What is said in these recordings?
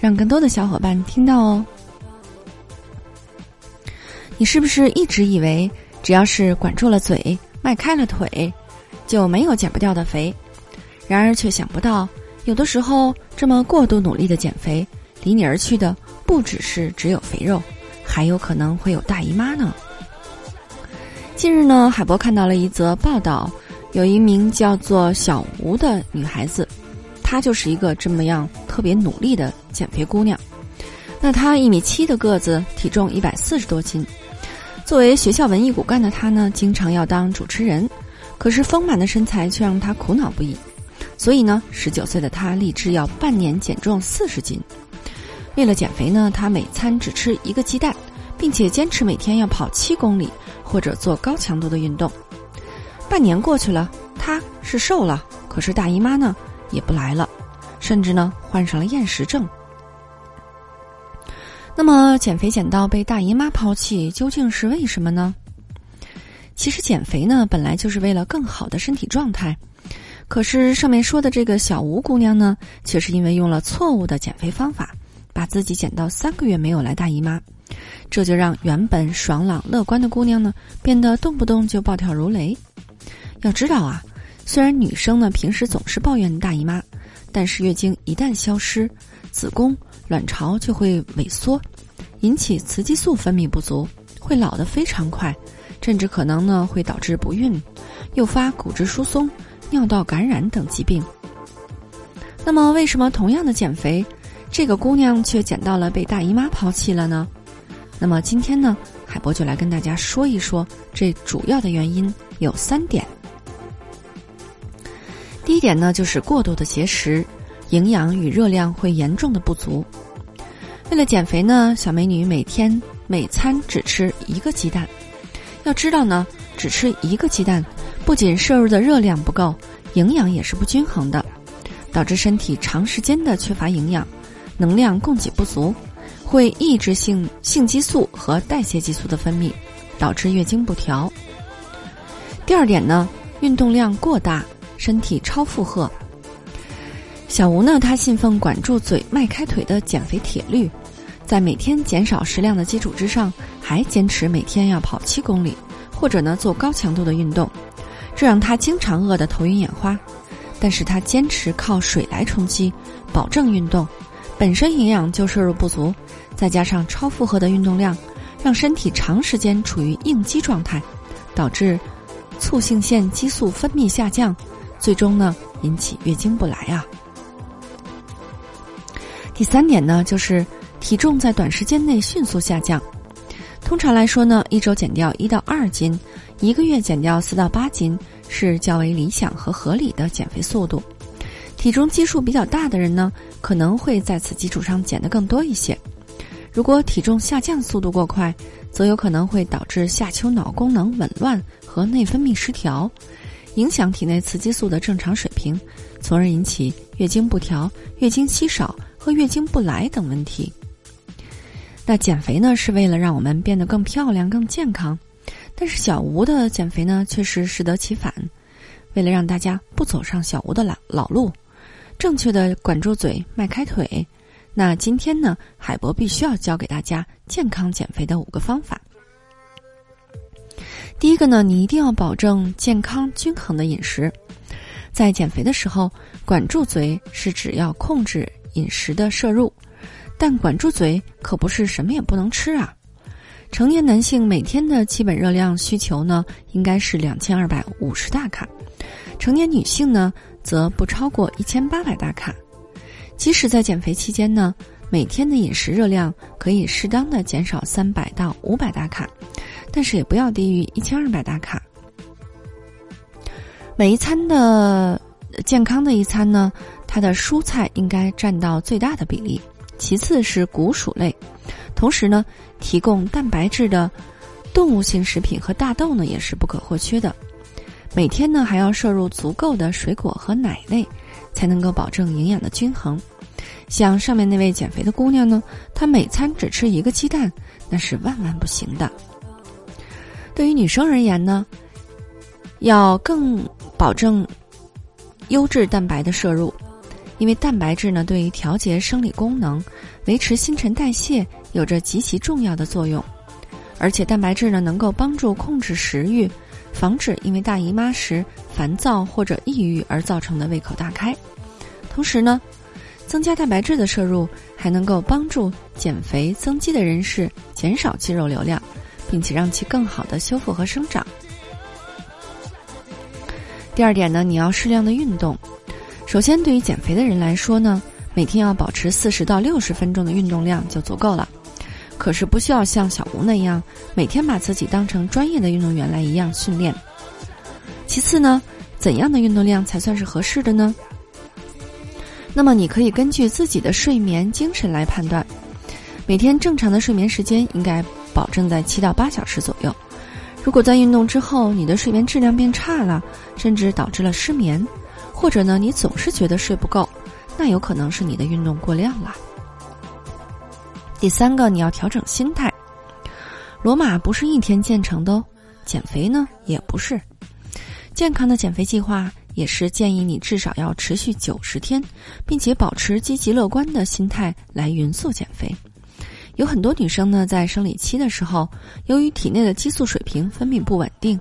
让更多的小伙伴听到哦！你是不是一直以为只要是管住了嘴、迈开了腿，就没有减不掉的肥？然而却想不到，有的时候这么过度努力的减肥，离你而去的不只是只有肥肉，还有可能会有大姨妈呢。近日呢，海波看到了一则报道，有一名叫做小吴的女孩子。她就是一个这么样特别努力的减肥姑娘。那她一米七的个子，体重一百四十多斤。作为学校文艺骨干的她呢，经常要当主持人，可是丰满的身材却让她苦恼不已。所以呢，十九岁的她立志要半年减重四十斤。为了减肥呢，她每餐只吃一个鸡蛋，并且坚持每天要跑七公里或者做高强度的运动。半年过去了，她是瘦了，可是大姨妈呢？也不来了，甚至呢患上了厌食症。那么减肥减到被大姨妈抛弃，究竟是为什么呢？其实减肥呢本来就是为了更好的身体状态，可是上面说的这个小吴姑娘呢，却是因为用了错误的减肥方法，把自己减到三个月没有来大姨妈，这就让原本爽朗乐观的姑娘呢，变得动不动就暴跳如雷。要知道啊。虽然女生呢平时总是抱怨大姨妈，但是月经一旦消失，子宫、卵巢就会萎缩，引起雌激素分泌不足，会老得非常快，甚至可能呢会导致不孕，诱发骨质疏松、尿道感染等疾病。那么，为什么同样的减肥，这个姑娘却减到了被大姨妈抛弃了呢？那么今天呢，海波就来跟大家说一说这主要的原因有三点。一点呢，就是过度的节食，营养与热量会严重的不足。为了减肥呢，小美女每天每餐只吃一个鸡蛋。要知道呢，只吃一个鸡蛋，不仅摄入的热量不够，营养也是不均衡的，导致身体长时间的缺乏营养，能量供给不足，会抑制性性激素和代谢激素的分泌，导致月经不调。第二点呢，运动量过大。身体超负荷，小吴呢？他信奉管住嘴、迈开腿的减肥铁律，在每天减少食量的基础之上，还坚持每天要跑七公里，或者呢做高强度的运动，这让他经常饿得头晕眼花。但是他坚持靠水来充饥，保证运动，本身营养就摄入不足，再加上超负荷的运动量，让身体长时间处于应激状态，导致促性腺激素分泌下降。最终呢，引起月经不来啊。第三点呢，就是体重在短时间内迅速下降。通常来说呢，一周减掉一到二斤，一个月减掉四到八斤是较为理想和合理的减肥速度。体重基数比较大的人呢，可能会在此基础上减得更多一些。如果体重下降速度过快，则有可能会导致下丘脑功能紊乱和内分泌失调。影响体内雌激素的正常水平，从而引起月经不调、月经稀少和月经不来等问题。那减肥呢，是为了让我们变得更漂亮、更健康，但是小吴的减肥呢，却是适得其反。为了让大家不走上小吴的老老路，正确的管住嘴、迈开腿，那今天呢，海博必须要教给大家健康减肥的五个方法。第一个呢，你一定要保证健康均衡的饮食。在减肥的时候，管住嘴是指要控制饮食的摄入，但管住嘴可不是什么也不能吃啊。成年男性每天的基本热量需求呢，应该是两千二百五十大卡，成年女性呢，则不超过一千八百大卡。即使在减肥期间呢，每天的饮食热量可以适当的减少三百到五百大卡。但是也不要低于一千二百大卡。每一餐的健康的一餐呢，它的蔬菜应该占到最大的比例，其次是谷薯类，同时呢，提供蛋白质的动物性食品和大豆呢也是不可或缺的。每天呢还要摄入足够的水果和奶类，才能够保证营养的均衡。像上面那位减肥的姑娘呢，她每餐只吃一个鸡蛋，那是万万不行的。对于女生而言呢，要更保证优质蛋白的摄入，因为蛋白质呢对于调节生理功能、维持新陈代谢有着极其重要的作用，而且蛋白质呢能够帮助控制食欲。防止因为大姨妈时烦躁或者抑郁而造成的胃口大开，同时呢，增加蛋白质的摄入还能够帮助减肥增肌的人士减少肌肉流量，并且让其更好的修复和生长。第二点呢，你要适量的运动。首先，对于减肥的人来说呢，每天要保持四十到六十分钟的运动量就足够了。可是不需要像小吴那样每天把自己当成专业的运动员来一样训练。其次呢，怎样的运动量才算是合适的呢？那么你可以根据自己的睡眠、精神来判断。每天正常的睡眠时间应该保证在七到八小时左右。如果在运动之后你的睡眠质量变差了，甚至导致了失眠，或者呢你总是觉得睡不够，那有可能是你的运动过量了。第三个，你要调整心态。罗马不是一天建成的哦，减肥呢也不是。健康的减肥计划也是建议你至少要持续九十天，并且保持积极乐观的心态来匀速减肥。有很多女生呢，在生理期的时候，由于体内的激素水平分泌不稳定，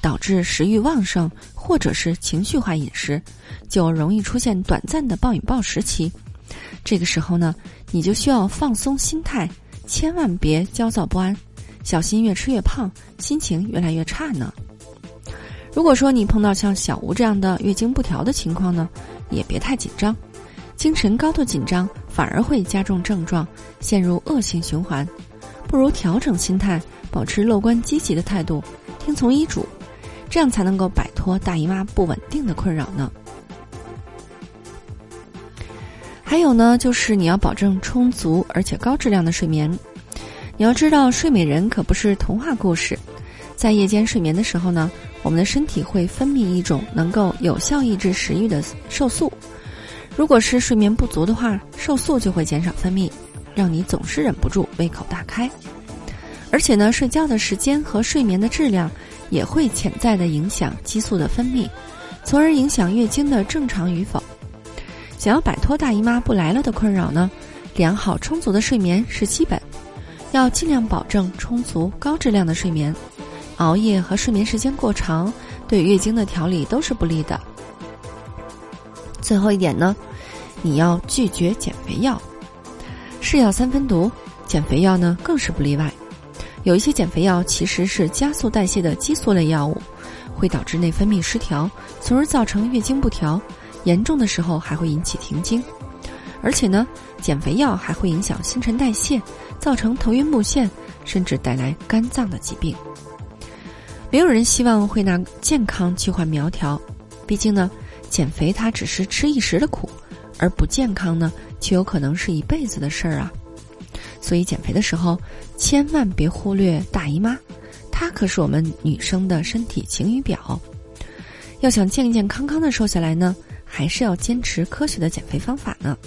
导致食欲旺盛，或者是情绪化饮食，就容易出现短暂的暴饮暴食期。这个时候呢，你就需要放松心态，千万别焦躁不安，小心越吃越胖，心情越来越差呢。如果说你碰到像小吴这样的月经不调的情况呢，也别太紧张，精神高度紧张反而会加重症状，陷入恶性循环。不如调整心态，保持乐观积极的态度，听从医嘱，这样才能够摆脱大姨妈不稳定的困扰呢。还有呢，就是你要保证充足而且高质量的睡眠。你要知道，睡美人可不是童话故事。在夜间睡眠的时候呢，我们的身体会分泌一种能够有效抑制食欲的瘦素。如果是睡眠不足的话，瘦素就会减少分泌，让你总是忍不住胃口大开。而且呢，睡觉的时间和睡眠的质量也会潜在的影响激素的分泌，从而影响月经的正常与否。想要摆脱大姨妈不来了的困扰呢，良好充足的睡眠是基本，要尽量保证充足高质量的睡眠。熬夜和睡眠时间过长，对月经的调理都是不利的。最后一点呢，你要拒绝减肥药，是药三分毒，减肥药呢更是不例外。有一些减肥药其实是加速代谢的激素类药物，会导致内分泌失调，从而造成月经不调。严重的时候还会引起停经，而且呢，减肥药还会影响新陈代谢，造成头晕目眩，甚至带来肝脏的疾病。没有人希望会拿健康去换苗条，毕竟呢，减肥它只是吃一时的苦，而不健康呢，却有可能是一辈子的事儿啊。所以减肥的时候，千万别忽略大姨妈，它可是我们女生的身体晴雨表。要想健健康康的瘦下来呢。还是要坚持科学的减肥方法呢。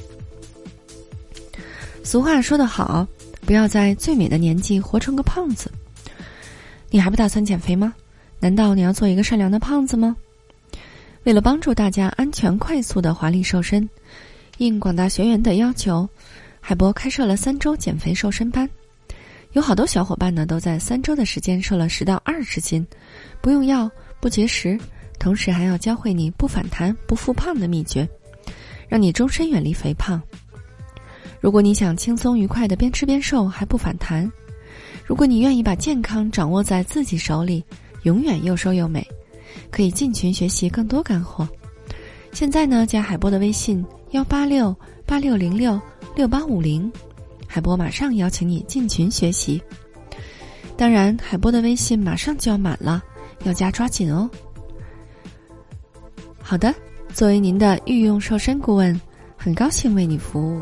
俗话说得好，不要在最美的年纪活成个胖子。你还不打算减肥吗？难道你要做一个善良的胖子吗？为了帮助大家安全快速的华丽瘦身，应广大学员的要求，海博开设了三周减肥瘦身班。有好多小伙伴呢，都在三周的时间瘦了十到二十斤，不用药，不节食。同时还要教会你不反弹、不复胖的秘诀，让你终身远离肥胖。如果你想轻松愉快的边吃边瘦还不反弹，如果你愿意把健康掌握在自己手里，永远又瘦又美，可以进群学习更多干货。现在呢，加海波的微信幺八六八六零六六八五零，海波马上邀请你进群学习。当然，海波的微信马上就要满了，要加抓紧哦。好的，作为您的御用瘦身顾问，很高兴为你服务。